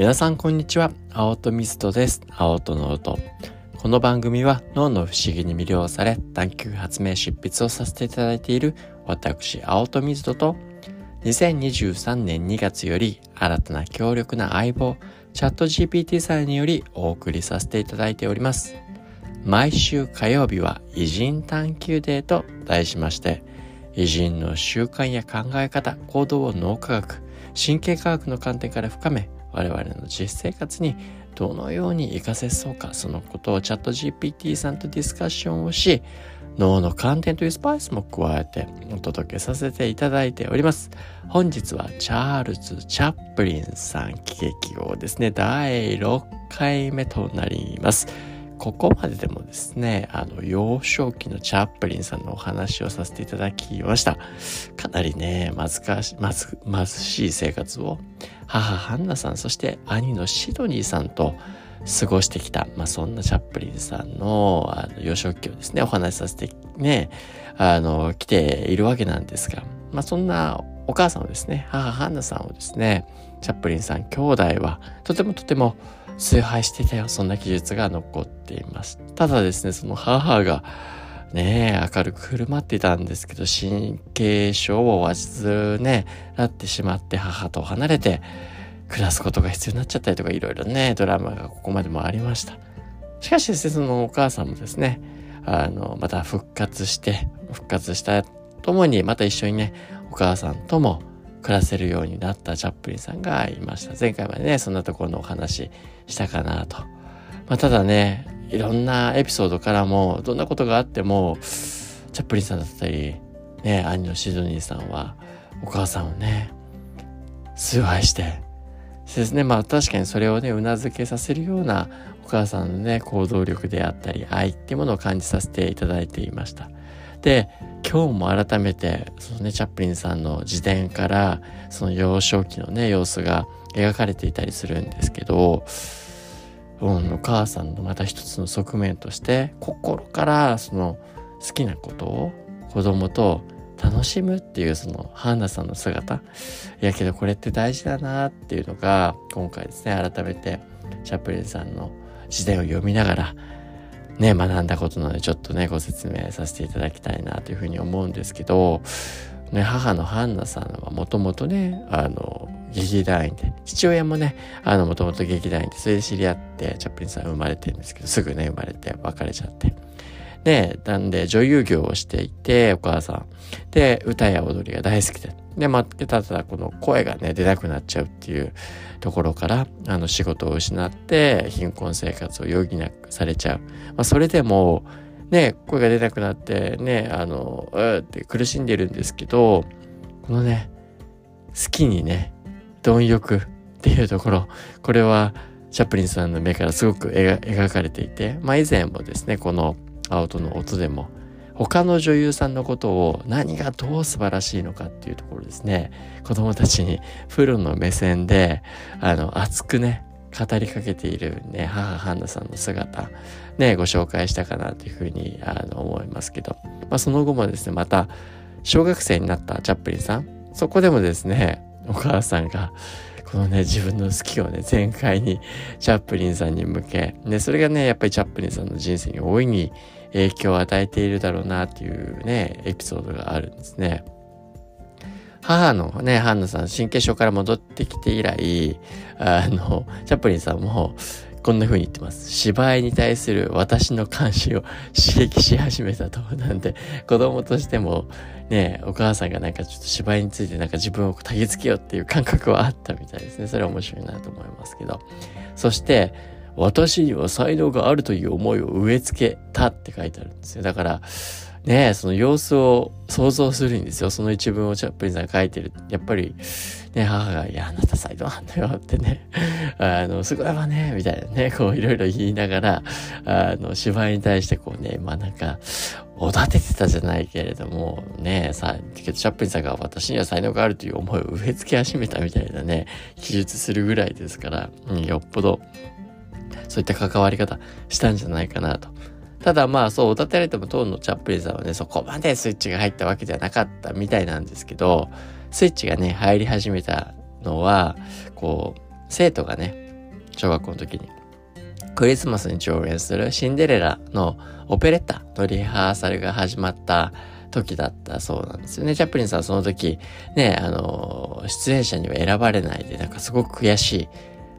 皆さんこんにちは。青戸ミストです。青戸の音。この番組は脳の不思議に魅了され探求発明執筆をさせていただいている私青戸ミストと2023年2月より新たな強力な相棒チャット GPT さんによりお送りさせていただいております。毎週火曜日は偉人探求デーと題しまして偉人の習慣や考え方行動を脳科学神経科学の観点から深め我々の実生活にどのように活かせそうかそのことをチャット GPT さんとディスカッションをし脳の観点というスパイスも加えてお届けさせていただいております。本日はチャールズ・チャップリンさん喜劇王ですね。第6回目となります。ここまででもですね、あの、幼少期のチャップリンさんのお話をさせていただきました。かなりね、まずかし、まず、貧しい生活を、母ハンナさん、そして兄のシドニーさんと過ごしてきた、まあ、そんなチャップリンさんの、あの、幼少期をですね、お話しさせて、ね、あの、来ているわけなんですが、まあ、そんなお母さんをですね、母ハンナさんをですね、チャップリンさん兄弟は、とてもとても、崇拝してたよ。そんな記述が残っています。ただですね、その母が、ね明るく振る舞ってたんですけど、神経症を患ね、なってしまって母と離れて暮らすことが必要になっちゃったりとか、いろいろね、ドラマがここまでもありました。しかしですね、そのお母さんもですね、あの、また復活して、復活したともに、また一緒にね、お母さんとも暮らせるようになったチャップリンさんがいました。前回までね、そんなところのお話したかなと。まあ、ただね、いろんなエピソードからも、どんなことがあっても、チャップリンさんだったり、ね、兄のシドニーさんは、お母さんをね、崇拝して、ですね、まあ確かにそれをね、頷けさせるようなお母さんのね、行動力であったり、愛っていうものを感じさせていただいていました。で、今日も改めて、そのね、チャップリンさんの自伝から、その幼少期のね、様子が描かれていたりするんですけど、うん、お母さんのまた一つの側面として、心からその好きなことを子供と楽しむっていうそのハンナさんの姿。いやけどこれって大事だなっていうのが、今回ですね、改めてチャップリンさんの自伝を読みながらね、学んだことなのでちょっとね、ご説明させていただきたいなというふうに思うんですけど、ね、母のハンナさんはもともとね、あの、劇団員で、父親もね、あの、もともと劇団員で、それで知り合って、チャップリンさん生まれてるんですけど、すぐね、生まれて別れちゃって。で、なんで女優業をしていて、お母さん。で、歌や踊りが大好きで。で、まあ、ただこの声がね、出なくなっちゃうっていうところから、あの、仕事を失って、貧困生活を余儀なくされちゃう。まあ、それでも、ね、声が出なくなって、ね、あの、うって苦しんでるんですけど、このね、好きにね、貪欲っていうところ、これは、チャップリンさんの目からすごく描かれていて、まあ以前もですね、このアウトの音でも他の女優さんのことを何がどう素晴らしいのかっていうところですね。子供たちにプロの目線であの熱くね語りかけているね母ハンナさんの姿ねご紹介したかなというふうにあの思いますけど、まあ、その後もですねまた小学生になったチャップリンさん。そこでもですねお母さんがこのね、自分の好きをね、全開にチャップリンさんに向け、ね、それがね、やっぱりチャップリンさんの人生に大いに影響を与えているだろうなっていうね、エピソードがあるんですね。母のね、ハンナさん、神経症から戻ってきて以来、あの、チャプリンさんも、こんな風に言ってます。芝居に対する私の関心を刺激し始めたと。なんで、子供としても、ね、お母さんがなんかちょっと芝居についてなんか自分を焚きつけようっていう感覚はあったみたいですね。それは面白いなと思いますけど。そして、私には才能があるという思いを植え付けたって書いてあるんですよ。だから、ねその様子を想像するんですよ。その一文をチャップリンさんが書いてる。やっぱり、ね、母が、いや、あなた才能あんのよってね、あの、すごいわね、みたいなね、こういろいろ言いながら、あの、芝居に対してこうね、まあなんか、おだててたじゃないけれども、ね、さ、チャップリンさんが私には才能があるという思いを植え付け始めたみたいなね、記述するぐらいですから、うん、よっぽど、そういった関わり方したんじゃないかなと。ただまあそう、おだてられても当のチャップリンさんはね、そこまでスイッチが入ったわけではなかったみたいなんですけど、スイッチがね、入り始めたのは、こう、生徒がね、小学校の時に。クリスマスに上演するシンデレラのオペレッタのリハーサルが始まった時だったそうなんですよね。チャップリンさんはその時、ね、あの、出演者には選ばれないで、なんかすごく悔しい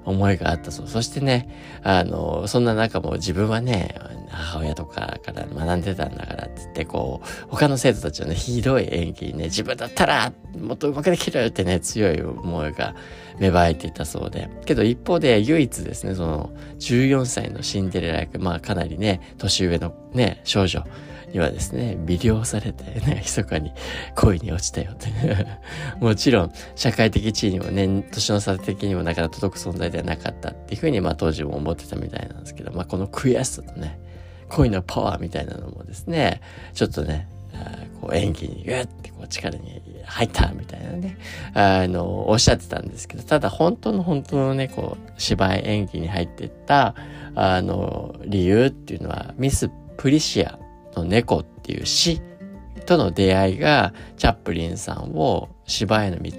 思いがあったそう。そしてね、あの、そんな中も自分はね、母親とかから学んでたんだからってって、こう、他の生徒たちはね、ひどい演技にね、自分だったらもっと上手くできるよってね、強い思いが芽生えていたそうで。けど一方で唯一ですね、その、14歳のシンデレラ役、まあかなりね、年上のね、少女、にはですね、魅了されて、ね、密かに恋に落ちたよって もちろん、社会的地位にもね、年の差的にもなかなか届く存在ではなかったっていうふうに、まあ当時も思ってたみたいなんですけど、まあこの悔しさとね、恋のパワーみたいなのもですね、ちょっとね、こう演技にグッてこう力に入ったみたいなね、あの、おっしゃってたんですけど、ただ本当の本当のね、こう、芝居演技に入ってった、あの、理由っていうのは、ミス・プリシアの猫っていう詩との出会いがチャップリンさんを芝居の道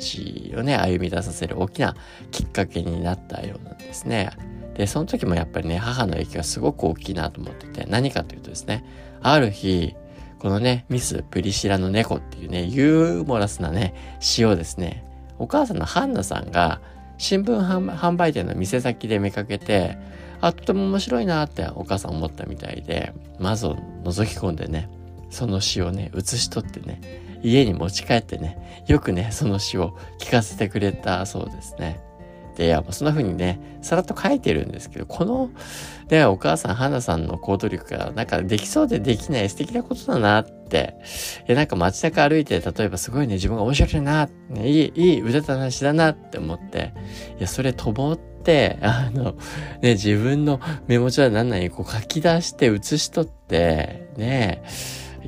をね歩み出させる大きなきっかけになったようなんですね。でその時もやっぱりね母の影響がすごく大きいなと思ってて何かというとですねある日このねミス・プリシラの猫っていうねユーモラスなね詩をですねお母さんのハンナさんが新聞販売店の店先で見かけてあ、とても面白いなってお母さん思ったみたいで、まず覗き込んでね、その詩をね、写し取ってね、家に持ち帰ってね、よくね、その詩を聞かせてくれたそうですね。いや、そんな風にね、さらっと書いてるんですけど、この、で、お母さん、花さんの行動力が、なんかできそうでできない素敵なことだなって、い、なんか街中歩いて、例えばすごいね、自分が面白いな、ね、いい、いい腕た話だなって思って、いや、それと思って、あの、ね、自分のメモ帳は何々こう書き出して写し取って、ね、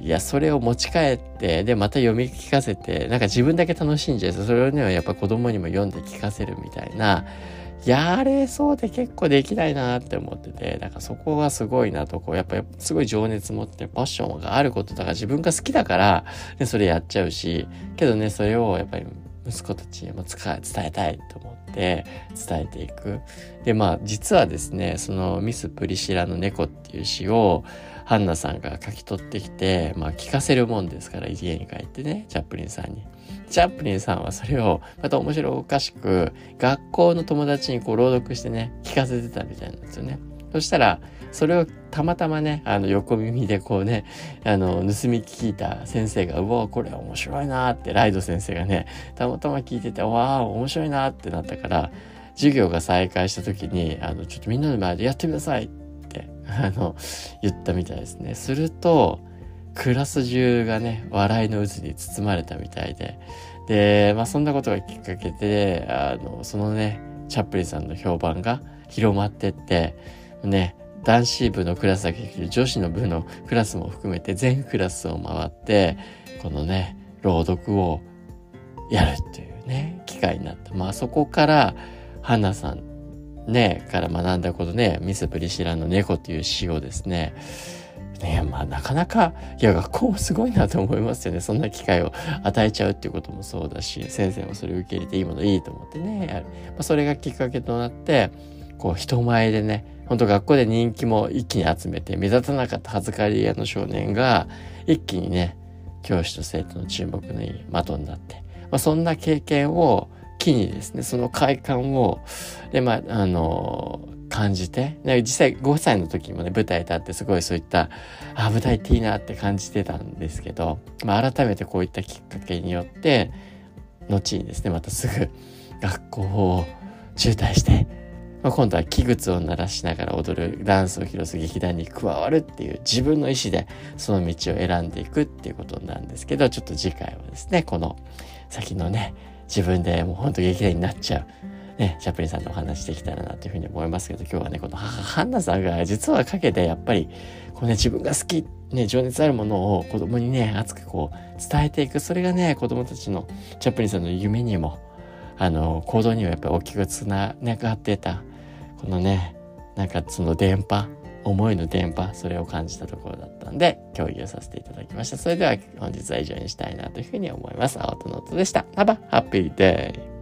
いや、それを持ち帰って、で、また読み聞かせて、なんか自分だけ楽しんじゃう。それをね、やっぱ子供にも読んで聞かせるみたいな、やれそうで結構できないなって思ってて、だからそこがすごいなと、こう、やっぱすごい情熱持ってパッションがあることだから自分が好きだから、ね、それやっちゃうし、けどね、それをやっぱり息子たちにも伝えたいと思って伝えていく。で、まあ実はですね、そのミス・プリシラの猫っていう詩をハンナさんが書き取ってきて、まあ聞かせるもんですから家に帰ってね、チャップリンさんに。チャップリンさんはそれをまた面白おかしく学校の友達にこう朗読してね、聞かせてたみたいなんですよね。そしたら、それをたまたまね、あの、横耳でこうね、あの、盗み聞いた先生が、うわ、これ面白いなって、ライド先生がね、たまたま聞いてて、わあ、面白いなってなったから、授業が再開した時に、あの、ちょっとみんなの前でやってくださいって、あの、言ったみたいですね。すると、クラス中がね、笑いの渦に包まれたみたいで、で、まあそんなことがきっかけで、あの、そのね、チャップリンさんの評判が広まってって、ね、男子部のクラスだけで女子の部のクラスも含めて全クラスを回って、このね、朗読をやるっていうね、機会になった。まあそこから、ハナさんね、から学んだことね、ミス・プリシラの猫っていう詩をですね、ねまあなかなか、いや学校もすごいなと思いますよね。そんな機会を与えちゃうっていうこともそうだし、先生もそれを受け入れていいものいいと思ってね、やる。まあ、それがきっかけとなって、こう人前でね、本当学校で人気も一気に集めて目立たなかった恥ずかり屋の少年が一気にね教師と生徒の注目の的になって、まあ、そんな経験を機にですねその快感をでまああの感じて実際5歳の時もね舞台立ってすごいそういったあ舞台っていいなって感じてたんですけど、まあ、改めてこういったきっかけによって後にですねまたすぐ学校を中退してまあ、今度は器具を鳴らしながら踊るダンスを披露する劇団に加わるっていう自分の意思でその道を選んでいくっていうことなんですけどちょっと次回はですねこの先のね自分でもうほんと劇団になっちゃうね、チャップリンさんとお話できたらなというふうに思いますけど、今日はね、この母、ハンナさんが実はかけて、やっぱり、こうね、自分が好き、ね、情熱あるものを子供にね、熱くこう、伝えていく。それがね、子供たちのチャップリンさんの夢にも、あの、行動にもやっぱり大きくつながってたこのねなんかその電波思いの電波それを感じたところだったんで共有させていただきました。それでは本日は以上にしたいなというふうに思います。青とノートでした。Have a happy day!